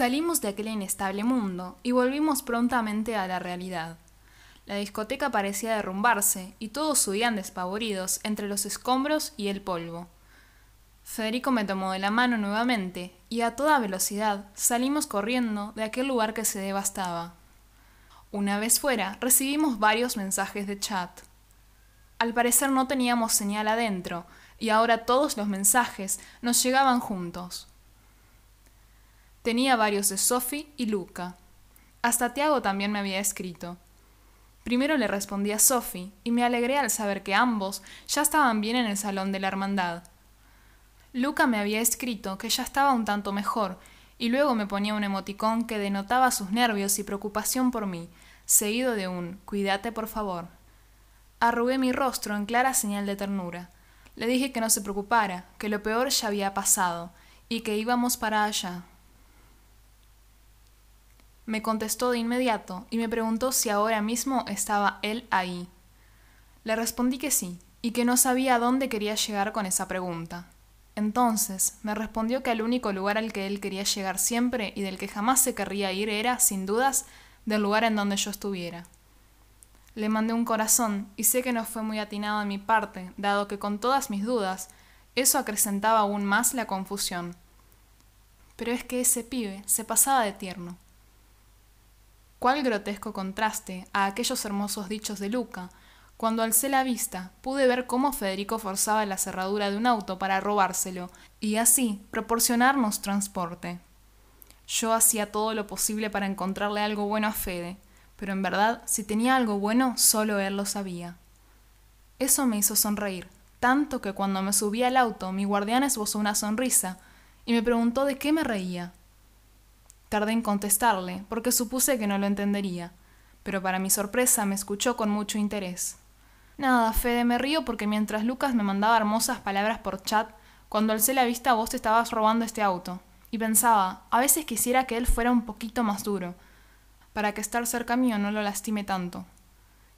Salimos de aquel inestable mundo y volvimos prontamente a la realidad. La discoteca parecía derrumbarse y todos subían despavoridos entre los escombros y el polvo. Federico me tomó de la mano nuevamente y a toda velocidad salimos corriendo de aquel lugar que se devastaba. Una vez fuera, recibimos varios mensajes de chat. Al parecer no teníamos señal adentro y ahora todos los mensajes nos llegaban juntos. Tenía varios de Sophie y Luca. Hasta Tiago también me había escrito. Primero le respondí a Sophie y me alegré al saber que ambos ya estaban bien en el salón de la hermandad. Luca me había escrito que ya estaba un tanto mejor y luego me ponía un emoticón que denotaba sus nervios y preocupación por mí, seguido de un cuídate por favor. Arrugué mi rostro en clara señal de ternura. Le dije que no se preocupara, que lo peor ya había pasado y que íbamos para allá. Me contestó de inmediato y me preguntó si ahora mismo estaba él ahí. Le respondí que sí, y que no sabía a dónde quería llegar con esa pregunta. Entonces me respondió que el único lugar al que él quería llegar siempre y del que jamás se querría ir era, sin dudas, del lugar en donde yo estuviera. Le mandé un corazón y sé que no fue muy atinado de mi parte, dado que con todas mis dudas, eso acrecentaba aún más la confusión. Pero es que ese pibe se pasaba de tierno. Cuál grotesco contraste a aquellos hermosos dichos de Luca. Cuando alcé la vista, pude ver cómo Federico forzaba la cerradura de un auto para robárselo y así proporcionarnos transporte. Yo hacía todo lo posible para encontrarle algo bueno a Fede, pero en verdad, si tenía algo bueno, solo él lo sabía. Eso me hizo sonreír, tanto que cuando me subí al auto, mi guardián esbozó una sonrisa y me preguntó de qué me reía. Tardé en contestarle, porque supuse que no lo entendería, pero para mi sorpresa me escuchó con mucho interés. Nada, Fede, me río porque mientras Lucas me mandaba hermosas palabras por chat, cuando alcé la vista vos te estabas robando este auto. Y pensaba, a veces quisiera que él fuera un poquito más duro, para que estar cerca mío no lo lastime tanto.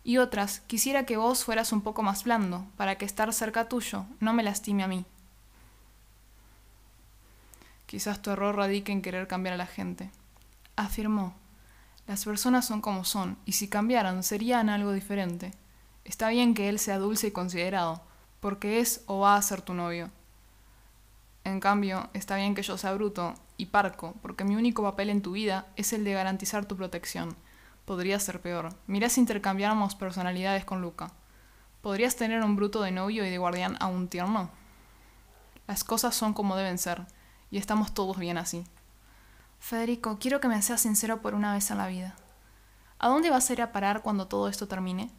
Y otras, quisiera que vos fueras un poco más blando, para que estar cerca tuyo no me lastime a mí. Quizás tu error radique en querer cambiar a la gente. Afirmó. Las personas son como son, y si cambiaran serían algo diferente. Está bien que él sea dulce y considerado, porque es o va a ser tu novio. En cambio, está bien que yo sea bruto y parco, porque mi único papel en tu vida es el de garantizar tu protección. Podría ser peor. Mirá si intercambiáramos personalidades con Luca. ¿Podrías tener un bruto de novio y de guardián a un tierno? Las cosas son como deben ser y estamos todos bien así. Federico, quiero que me seas sincero por una vez en la vida. ¿A dónde vas a ir a parar cuando todo esto termine?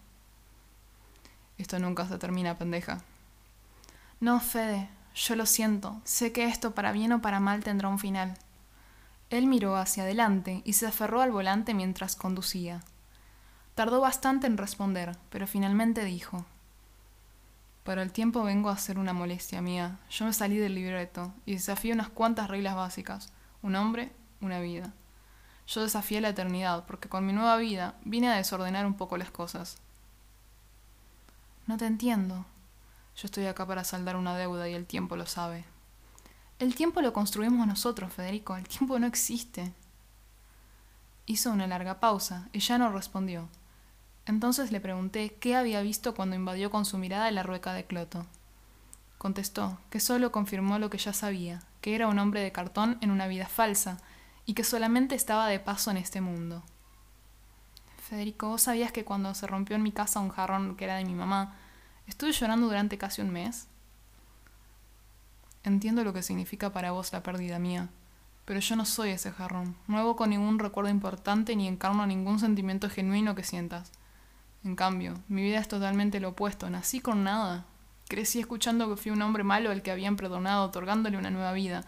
Esto nunca se termina, pendeja. No, Fede, yo lo siento. Sé que esto para bien o para mal tendrá un final. Él miró hacia adelante y se aferró al volante mientras conducía. Tardó bastante en responder, pero finalmente dijo para el tiempo vengo a hacer una molestia mía. Yo me salí del libreto y desafié unas cuantas reglas básicas. Un hombre, una vida. Yo desafié la eternidad porque con mi nueva vida vine a desordenar un poco las cosas. No te entiendo. Yo estoy acá para saldar una deuda y el tiempo lo sabe. El tiempo lo construimos nosotros, Federico. El tiempo no existe. Hizo una larga pausa y ya no respondió. Entonces le pregunté qué había visto cuando invadió con su mirada la rueca de Cloto. Contestó que solo confirmó lo que ya sabía, que era un hombre de cartón en una vida falsa y que solamente estaba de paso en este mundo. Federico, ¿vos sabías que cuando se rompió en mi casa un jarrón que era de mi mamá, estuve llorando durante casi un mes? Entiendo lo que significa para vos la pérdida mía, pero yo no soy ese jarrón, no evoco ningún recuerdo importante ni encarno ningún sentimiento genuino que sientas. En cambio, mi vida es totalmente lo opuesto. Nací con nada. Crecí escuchando que fui un hombre malo al que habían perdonado, otorgándole una nueva vida,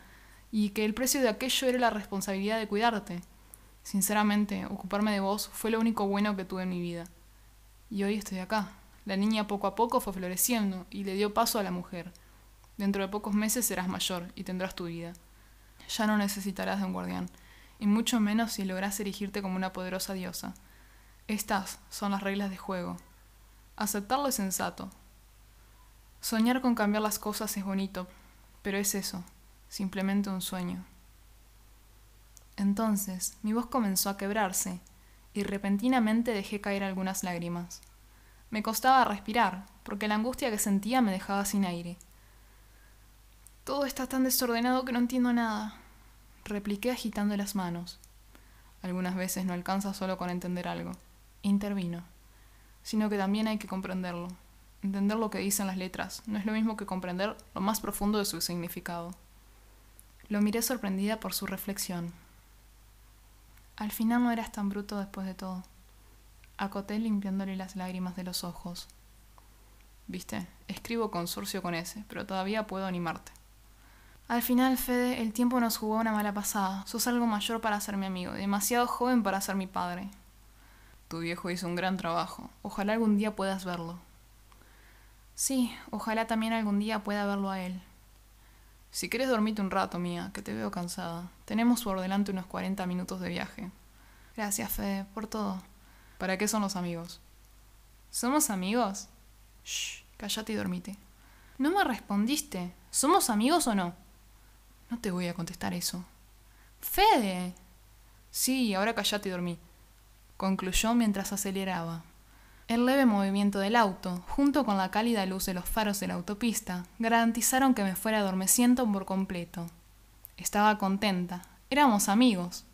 y que el precio de aquello era la responsabilidad de cuidarte. Sinceramente, ocuparme de vos fue lo único bueno que tuve en mi vida. Y hoy estoy acá. La niña poco a poco fue floreciendo y le dio paso a la mujer. Dentro de pocos meses serás mayor y tendrás tu vida. Ya no necesitarás de un guardián, y mucho menos si logras erigirte como una poderosa diosa. Estas son las reglas de juego. Aceptarlo es sensato. Soñar con cambiar las cosas es bonito, pero es eso, simplemente un sueño. Entonces mi voz comenzó a quebrarse y repentinamente dejé caer algunas lágrimas. Me costaba respirar, porque la angustia que sentía me dejaba sin aire. Todo está tan desordenado que no entiendo nada, repliqué agitando las manos. Algunas veces no alcanza solo con entender algo. Intervino. Sino que también hay que comprenderlo. Entender lo que dicen las letras no es lo mismo que comprender lo más profundo de su significado. Lo miré sorprendida por su reflexión. Al final no eras tan bruto después de todo. Acoté limpiándole las lágrimas de los ojos. Viste, escribo consorcio con ese, pero todavía puedo animarte. Al final, Fede, el tiempo nos jugó una mala pasada. Sos algo mayor para ser mi amigo, demasiado joven para ser mi padre. Tu viejo hizo un gran trabajo. Ojalá algún día puedas verlo. Sí, ojalá también algún día pueda verlo a él. Si quieres dormirte un rato, mía, que te veo cansada. Tenemos por delante unos 40 minutos de viaje. Gracias, Fede, por todo. ¿Para qué son los amigos? ¿Somos amigos? Shh, callate y dormite. No me respondiste. ¿Somos amigos o no? No te voy a contestar eso. Fede. Sí, ahora callate y dormí. Concluyó mientras aceleraba. El leve movimiento del auto, junto con la cálida luz de los faros de la autopista, garantizaron que me fuera adormeciendo por completo. Estaba contenta. Éramos amigos.